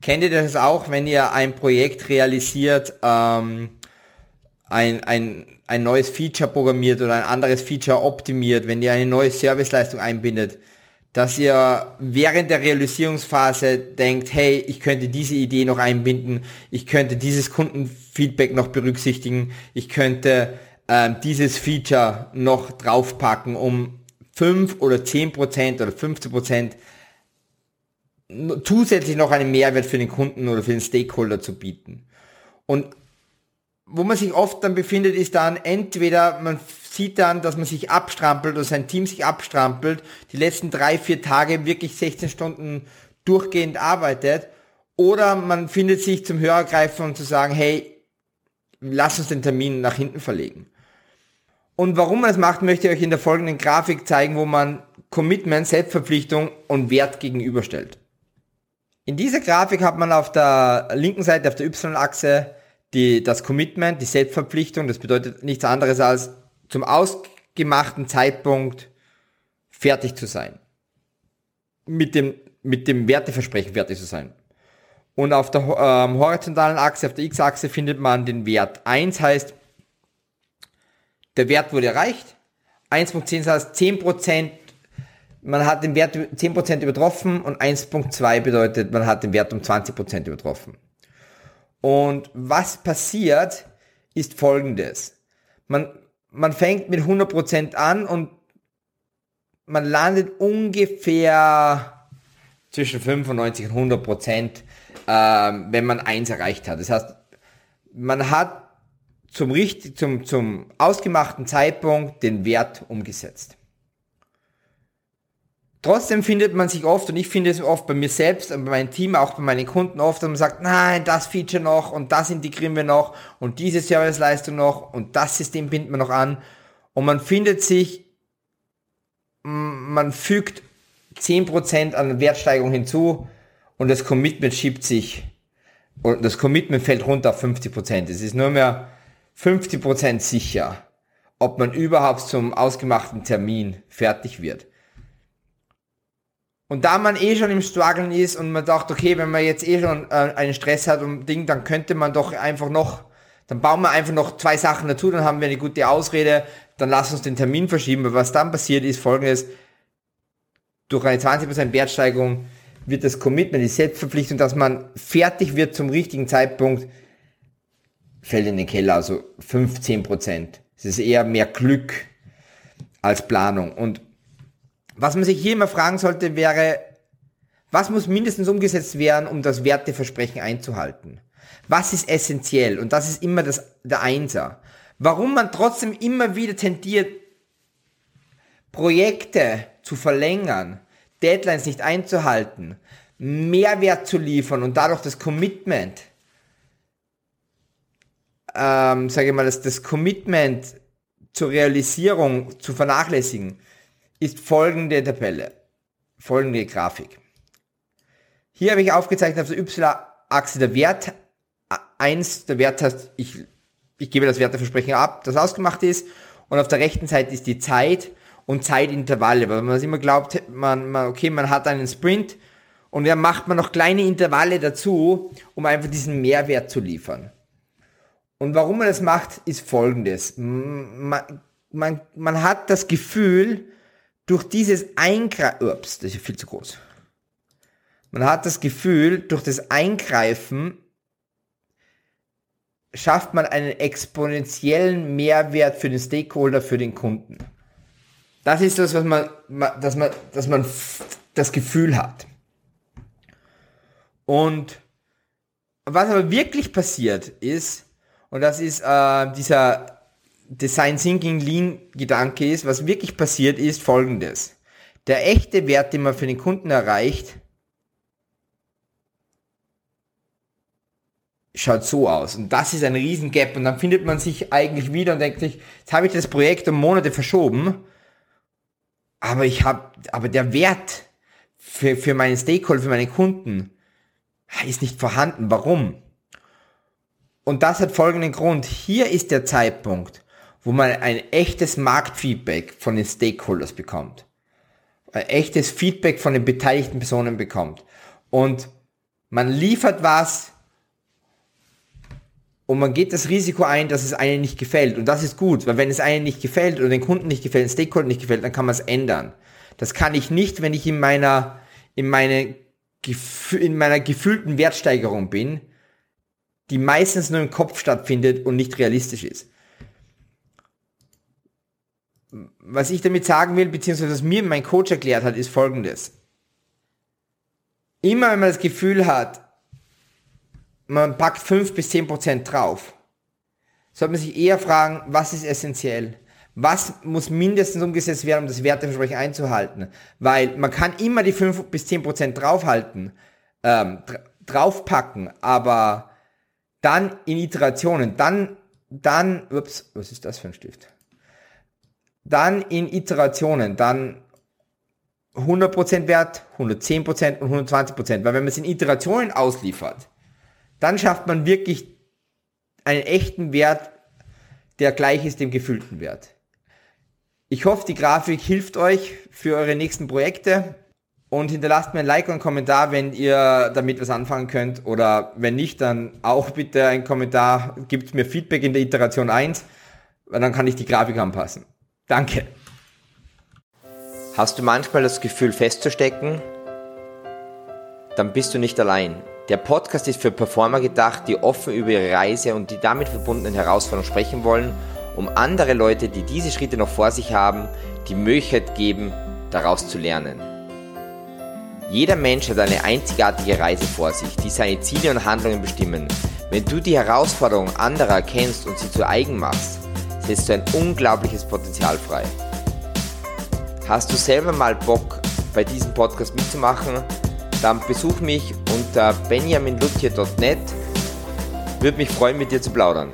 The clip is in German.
Kennt ihr das auch, wenn ihr ein Projekt realisiert, ähm, ein, ein, ein neues Feature programmiert oder ein anderes Feature optimiert, wenn ihr eine neue Serviceleistung einbindet, dass ihr während der Realisierungsphase denkt, hey, ich könnte diese Idee noch einbinden, ich könnte dieses Kundenfeedback noch berücksichtigen, ich könnte äh, dieses Feature noch draufpacken, um 5 oder 10% oder 15% zusätzlich noch einen Mehrwert für den Kunden oder für den Stakeholder zu bieten. Und wo man sich oft dann befindet, ist dann entweder man sieht dann, dass man sich abstrampelt oder sein Team sich abstrampelt, die letzten drei, vier Tage wirklich 16 Stunden durchgehend arbeitet, oder man findet sich zum Hörer greifen und zu sagen, hey, lass uns den Termin nach hinten verlegen. Und warum man das macht, möchte ich euch in der folgenden Grafik zeigen, wo man Commitment, Selbstverpflichtung und Wert gegenüberstellt. In dieser Grafik hat man auf der linken Seite, auf der Y-Achse, das Commitment, die Selbstverpflichtung. Das bedeutet nichts anderes als zum ausgemachten Zeitpunkt fertig zu sein. Mit dem, mit dem Werteversprechen fertig zu sein. Und auf der ähm, horizontalen Achse, auf der X-Achse findet man den Wert. 1 heißt, der Wert wurde erreicht. 1.10 heißt 10%, man hat den Wert 10% übertroffen und 1.2 bedeutet, man hat den Wert um 20% übertroffen. Und was passiert, ist folgendes. Man, man fängt mit 100% an und man landet ungefähr zwischen 95 und 100%, äh, wenn man eins erreicht hat. Das heißt, man hat zum, richtig, zum, zum ausgemachten Zeitpunkt den Wert umgesetzt. Trotzdem findet man sich oft, und ich finde es oft bei mir selbst und bei meinem Team, auch bei meinen Kunden oft, dass man sagt, nein, das Feature noch und das integrieren wir noch und diese Serviceleistung noch und das System binden wir noch an. Und man findet sich, man fügt 10% an Wertsteigerung hinzu und das Commitment schiebt sich und das Commitment fällt runter auf 50%. Es ist nur mehr 50% sicher, ob man überhaupt zum ausgemachten Termin fertig wird. Und da man eh schon im Struggeln ist und man dachte, okay, wenn man jetzt eh schon äh, einen Stress hat und Ding, dann könnte man doch einfach noch, dann bauen wir einfach noch zwei Sachen dazu, dann haben wir eine gute Ausrede, dann lass uns den Termin verschieben. Aber was dann passiert ist folgendes, durch eine 20% Wertsteigerung wird das Commitment, die Selbstverpflichtung, dass man fertig wird zum richtigen Zeitpunkt, fällt in den Keller, also 15%. Es ist eher mehr Glück als Planung. Und was man sich hier immer fragen sollte, wäre, was muss mindestens umgesetzt werden, um das Werteversprechen einzuhalten? Was ist essentiell? Und das ist immer das, der Einser. Warum man trotzdem immer wieder tendiert, Projekte zu verlängern, Deadlines nicht einzuhalten, Mehrwert zu liefern und dadurch das Commitment, ähm, sage ich mal, das, das Commitment zur Realisierung zu vernachlässigen, ist folgende Tabelle, folgende Grafik. Hier habe ich aufgezeichnet auf der Y-Achse der Wert 1, der Wert heißt, ich, ich gebe das Werteversprechen ab, das ausgemacht ist, und auf der rechten Seite ist die Zeit und Zeitintervalle, weil man immer glaubt, man, man, okay, man hat einen Sprint und dann macht man noch kleine Intervalle dazu, um einfach diesen Mehrwert zu liefern. Und warum man das macht, ist folgendes. Man, man, man hat das Gefühl, durch dieses Eingreifen, ups, das ist viel zu groß. Man hat das Gefühl, durch das Eingreifen schafft man einen exponentiellen Mehrwert für den Stakeholder, für den Kunden. Das ist das, was man, dass man, dass man das Gefühl hat. Und was aber wirklich passiert ist, und das ist äh, dieser Design Thinking Lean Gedanke ist, was wirklich passiert ist folgendes. Der echte Wert, den man für den Kunden erreicht, schaut so aus. Und das ist ein riesen Gap. Und dann findet man sich eigentlich wieder und denkt sich, jetzt habe ich das Projekt um Monate verschoben, aber ich habe, aber der Wert für, für meinen Stakeholder, für meine Kunden ist nicht vorhanden. Warum? Und das hat folgenden Grund. Hier ist der Zeitpunkt, wo man ein echtes Marktfeedback von den Stakeholders bekommt. Ein echtes Feedback von den beteiligten Personen bekommt. Und Man liefert was und man geht das Risiko ein, dass es einem nicht gefällt. Und das ist gut, weil wenn es einem nicht gefällt oder den Kunden nicht gefällt, den Stakeholder nicht gefällt, dann kann man es ändern. Das kann ich nicht, wenn ich in meiner, in meine, in meiner gefühlten Wertsteigerung bin, die meistens nur im Kopf stattfindet und nicht realistisch ist. Was ich damit sagen will, beziehungsweise was mir mein Coach erklärt hat, ist folgendes. Immer wenn man das Gefühl hat, man packt 5 bis 10 Prozent drauf, sollte man sich eher fragen, was ist essentiell? Was muss mindestens umgesetzt werden, um das Werteversprechen einzuhalten? Weil man kann immer die 5 bis 10 Prozent draufhalten, ähm, draufpacken, aber dann in Iterationen, dann, dann, ups, was ist das für ein Stift? Dann in Iterationen, dann 100% Wert, 110% und 120%, weil wenn man es in Iterationen ausliefert, dann schafft man wirklich einen echten Wert, der gleich ist dem gefühlten Wert. Ich hoffe, die Grafik hilft euch für eure nächsten Projekte. Und hinterlasst mir ein Like und einen Kommentar, wenn ihr damit was anfangen könnt. Oder wenn nicht, dann auch bitte ein Kommentar, gibt mir Feedback in der Iteration 1, weil dann kann ich die Grafik anpassen. Danke. Hast du manchmal das Gefühl festzustecken? Dann bist du nicht allein. Der Podcast ist für Performer gedacht, die offen über ihre Reise und die damit verbundenen Herausforderungen sprechen wollen, um andere Leute, die diese Schritte noch vor sich haben, die Möglichkeit geben, daraus zu lernen. Jeder Mensch hat eine einzigartige Reise vor sich, die seine Ziele und Handlungen bestimmen. Wenn du die Herausforderungen anderer erkennst und sie zu eigen machst, du ein unglaubliches Potenzial frei. Hast du selber mal Bock, bei diesem Podcast mitzumachen? dann besuch mich unter benjaminlutje.net. Würde mich freuen, mit dir zu plaudern.